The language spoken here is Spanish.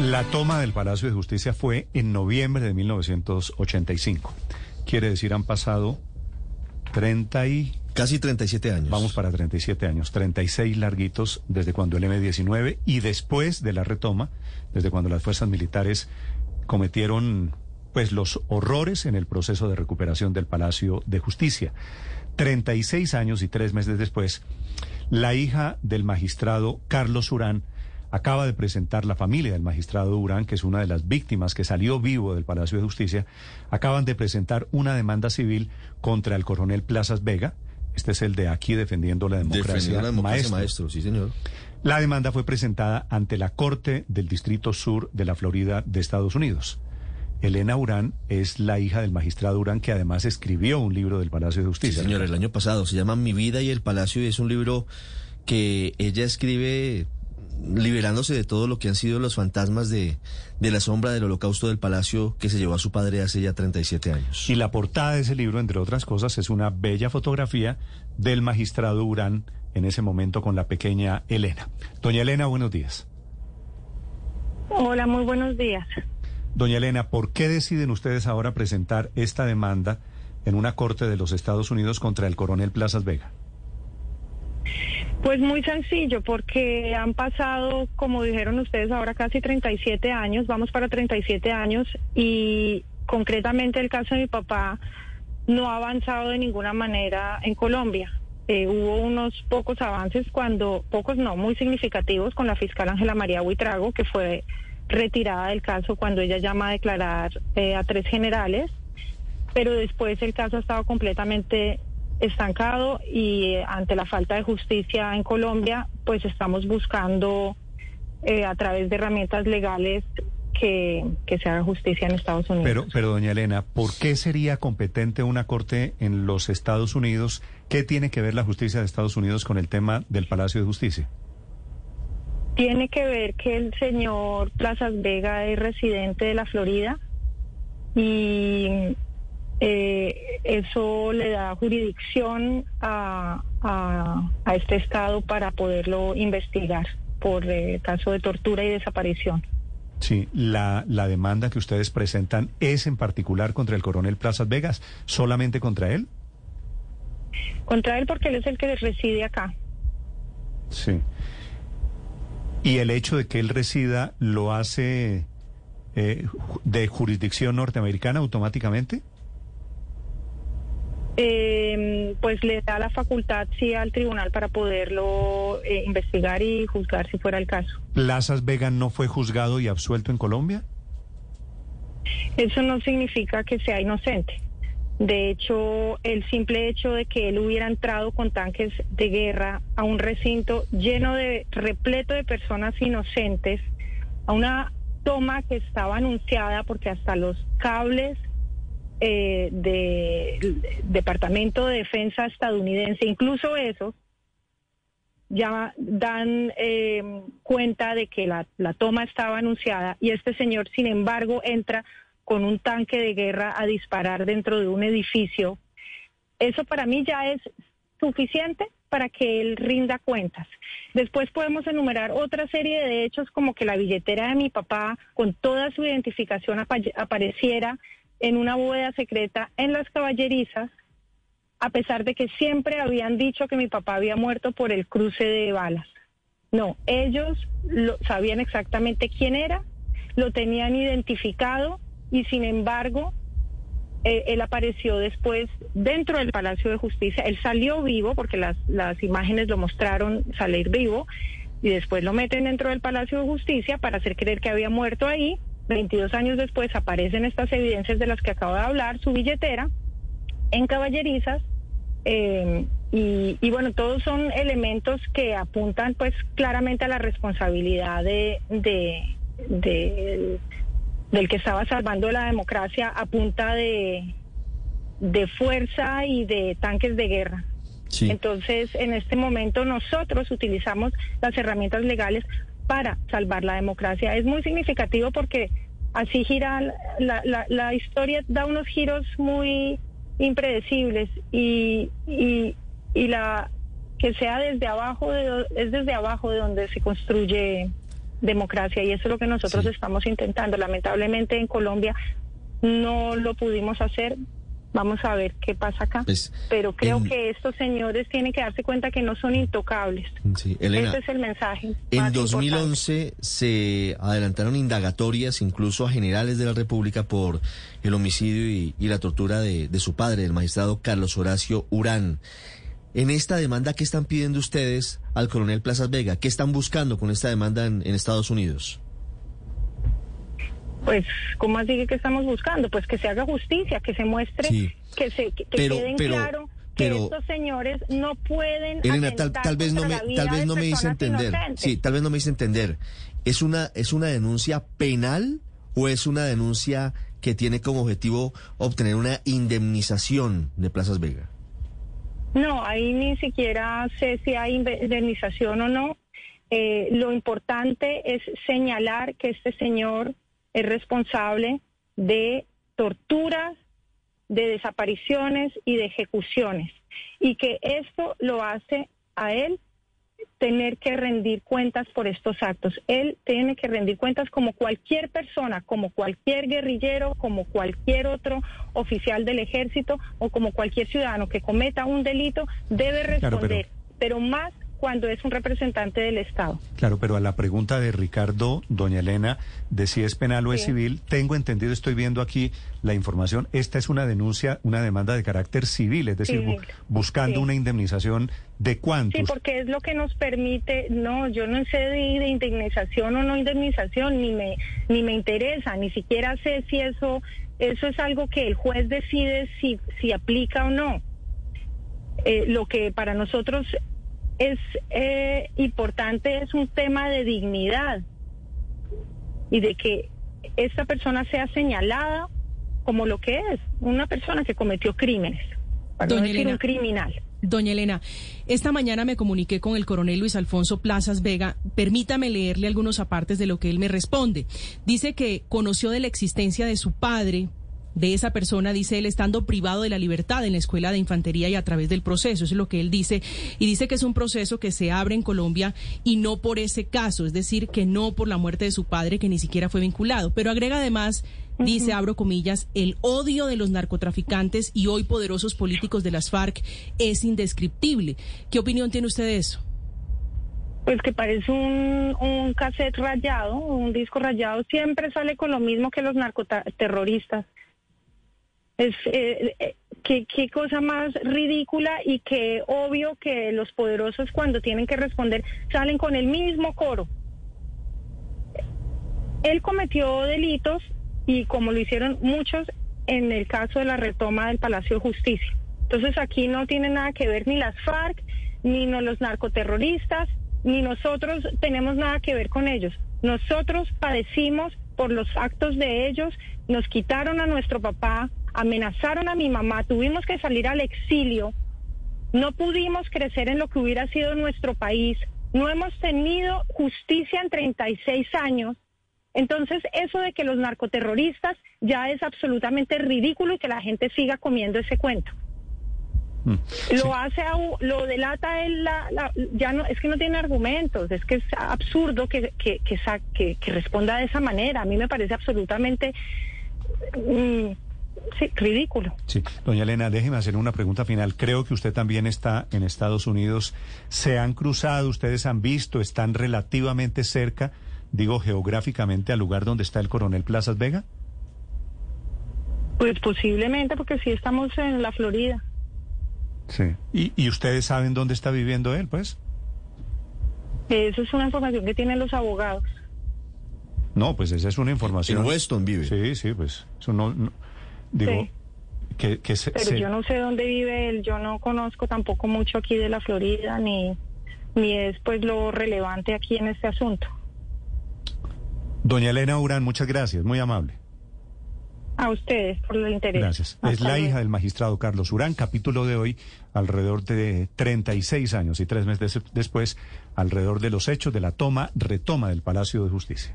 La toma del Palacio de Justicia fue en noviembre de 1985. Quiere decir, han pasado 30 y... Casi 37 años. Vamos para 37 años, 36 larguitos desde cuando el M-19 y después de la retoma, desde cuando las fuerzas militares cometieron pues los horrores en el proceso de recuperación del Palacio de Justicia. 36 años y tres meses después, la hija del magistrado Carlos Urán acaba de presentar la familia del magistrado Urán, que es una de las víctimas que salió vivo del Palacio de Justicia, acaban de presentar una demanda civil contra el coronel Plazas Vega. Este es el de aquí defendiendo la democracia, la democracia maestro. maestro. sí señor. La demanda fue presentada ante la Corte del Distrito Sur de la Florida de Estados Unidos. Elena Urán es la hija del magistrado Urán, que además escribió un libro del Palacio de Sí, Justicia. señor, el año pasado. Se llama Mi vida y el Palacio y es un libro que ella escribe liberándose de todo lo que han sido los fantasmas de, de la sombra del holocausto del palacio que se llevó a su padre hace ya 37 años. Y la portada de ese libro, entre otras cosas, es una bella fotografía del magistrado Urán en ese momento con la pequeña Elena. Doña Elena, buenos días. Hola, muy buenos días. Doña Elena, ¿por qué deciden ustedes ahora presentar esta demanda en una corte de los Estados Unidos contra el coronel Plazas Vega? Pues muy sencillo, porque han pasado, como dijeron ustedes, ahora casi 37 años, vamos para 37 años, y concretamente el caso de mi papá no ha avanzado de ninguna manera en Colombia. Eh, hubo unos pocos avances cuando, pocos no, muy significativos con la fiscal Ángela María Huitrago, que fue retirada del caso cuando ella llama a declarar eh, a tres generales, pero después el caso ha estado completamente estancado y eh, ante la falta de justicia en Colombia, pues estamos buscando eh, a través de herramientas legales que, que se haga justicia en Estados Unidos. Pero, pero doña Elena, ¿por qué sería competente una corte en los Estados Unidos? ¿Qué tiene que ver la justicia de Estados Unidos con el tema del Palacio de Justicia? Tiene que ver que el señor Plazas Vega es residente de la Florida y eh, eso le da jurisdicción a, a, a este estado para poderlo investigar por eh, caso de tortura y desaparición. Sí, la, la demanda que ustedes presentan es en particular contra el coronel Plazas Vegas, solamente contra él. Contra él porque él es el que reside acá. Sí. Y el hecho de que él resida lo hace eh, de jurisdicción norteamericana automáticamente. Eh, pues le da la facultad sí al tribunal para poderlo eh, investigar y juzgar si fuera el caso. Plazas Vega no fue juzgado y absuelto en Colombia. Eso no significa que sea inocente. De hecho, el simple hecho de que él hubiera entrado con tanques de guerra a un recinto lleno de repleto de personas inocentes, a una toma que estaba anunciada porque hasta los cables eh, del Departamento de Defensa estadounidense, incluso esos, ya dan eh, cuenta de que la, la toma estaba anunciada y este señor, sin embargo, entra con un tanque de guerra a disparar dentro de un edificio. Eso para mí ya es suficiente para que él rinda cuentas. Después podemos enumerar otra serie de hechos como que la billetera de mi papá con toda su identificación apa- apareciera en una bóveda secreta en las caballerizas, a pesar de que siempre habían dicho que mi papá había muerto por el cruce de balas. No, ellos lo, sabían exactamente quién era, lo tenían identificado y sin embargo eh, él apareció después dentro del Palacio de Justicia. Él salió vivo porque las, las imágenes lo mostraron salir vivo y después lo meten dentro del Palacio de Justicia para hacer creer que había muerto ahí. 22 años después aparecen estas evidencias de las que acabo de hablar, su billetera en caballerizas. eh, y, y bueno, todos son elementos que apuntan pues claramente a la responsabilidad de, de, de- del que estaba salvando la democracia a punta de, de fuerza y de tanques de guerra. Sí. Entonces, en este momento nosotros utilizamos las herramientas legales para salvar la democracia. Es muy significativo porque así gira la, la, la historia, da unos giros muy impredecibles y, y, y la que sea desde abajo de, es desde abajo de donde se construye democracia y eso es lo que nosotros Sí. estamos intentando. Lamentablemente en Colombia no lo pudimos hacer. Vamos a ver qué pasa acá. Pues, Pero creo en- que estos señores tienen que darse cuenta que no son intocables. Sí, Elena. Ese es el mensaje. En más 2011 se adelantaron indagatorias incluso a generales de la República por el homicidio y, y la tortura de, de su padre, el magistrado Carlos Horacio Urán. En esta demanda, ¿qué están pidiendo ustedes al coronel Plazas Vega? ¿Qué están buscando con esta demanda en, en Estados Unidos? Pues, ¿cómo así que estamos buscando? Pues que se haga justicia, que se muestre, Sí. que se que, que Pero- queden pero- claro que pero- estos señores no pueden Elena, tal, tal vez no me, tal vez no me hice entender. inocentes. Sí, tal vez no me hice entender. ¿Es una, es una denuncia penal o es una denuncia que tiene como objetivo obtener una indemnización de Plazas Vega? No, ahí ni siquiera sé si hay indemnización o no. Eh, lo importante es señalar que este señor es responsable de torturas, de desapariciones y de ejecuciones. Y que esto lo hace a él tener que rendir cuentas por estos actos. Él tiene que rendir cuentas como cualquier persona, como cualquier guerrillero, como cualquier otro oficial del ejército o como cualquier ciudadano que cometa un delito debe Claro, pero- responder, pero más cuando es un representante del Estado. Claro, pero a la pregunta de Ricardo, doña Elena, de si es penal o es Sí. civil, tengo entendido, estoy viendo aquí la información, esta es una denuncia, una demanda de carácter civil, es decir, Civil. buscando Sí. una indemnización de cuántos. Sí, porque es lo que nos permite, no, yo no sé de, de indemnización o no indemnización, ni me, ni me interesa, ni siquiera sé si eso, eso es algo que el juez decide si, si aplica o no. Eh, lo que para nosotros es eh, importante es un tema de dignidad y de que esta persona sea señalada como lo que es, una persona que cometió crímenes, para no Doña decir Elena. un criminal. Doña Elena, esta mañana me comuniqué con el coronel Luis Alfonso Plazas Vega. Permítame leerle algunos apartes de lo que él me responde. Dice que conoció de la existencia de su padre, de esa persona, dice él, estando privado de la libertad en la escuela de infantería y a través del proceso. Eso es lo que él dice. Y dice que es un proceso que se abre en Colombia y no por ese caso, es decir, que no por la muerte de su padre, que ni siquiera fue vinculado. Pero agrega además, dice, abro comillas, el odio de los narcotraficantes y hoy poderosos políticos de las FARC es indescriptible. ¿Qué opinión tiene usted de eso? Pues que parece un, un cassette rayado, un disco rayado, siempre sale con lo mismo que los narcoterroristas. Es eh, eh, qué, cosa más ridícula y qué obvio que los poderosos cuando tienen que responder salen con el mismo coro. Él cometió delitos y como lo hicieron muchos en el caso de la retoma del Palacio de Justicia. Entonces aquí no tiene nada que ver ni las FARC, ni los narcoterroristas, ni nosotros tenemos nada que ver con ellos. Nosotros padecimos por los actos de ellos, nos quitaron a nuestro papá, amenazaron a mi mamá, tuvimos que salir al exilio, no pudimos crecer en lo que hubiera sido nuestro país, no hemos tenido justicia en 36 años. Entonces, eso de que los narcoterroristas ya es absolutamente ridículo y que la gente siga comiendo ese cuento. Mm. Lo hace, a lo delata él, la, la- ya no, es que no tiene argumentos, es que es absurdo que, que, que- que responda de esa manera. A mí me parece absolutamente mm, sí, ridículo. Sí, doña Elena, déjeme hacer una pregunta final. Creo que usted también está en Estados Unidos. ¿Se han cruzado, ustedes han visto, están relativamente cerca, digo geográficamente, al lugar donde está el coronel Plazas Vega? Pues posiblemente porque sí estamos en la Florida. Sí. ¿Y, y ustedes saben dónde está viviendo él, pues? Eso es una información que tienen los abogados. No, pues esa es una información. En Weston vive. Sí, sí, pues eso no, no- digo Sí. que, que se, Pero se- yo no sé dónde vive él, yo no conozco tampoco mucho aquí de la Florida, ni, ni es pues lo relevante aquí en este asunto. Doña Elena Urán, muchas gracias, muy amable. A ustedes por el interés. Gracias. Hasta es la hija del magistrado Carlos Urán, capítulo de hoy, alrededor de 36 años y tres meses después, alrededor de los hechos de la toma, retoma del Palacio de Justicia.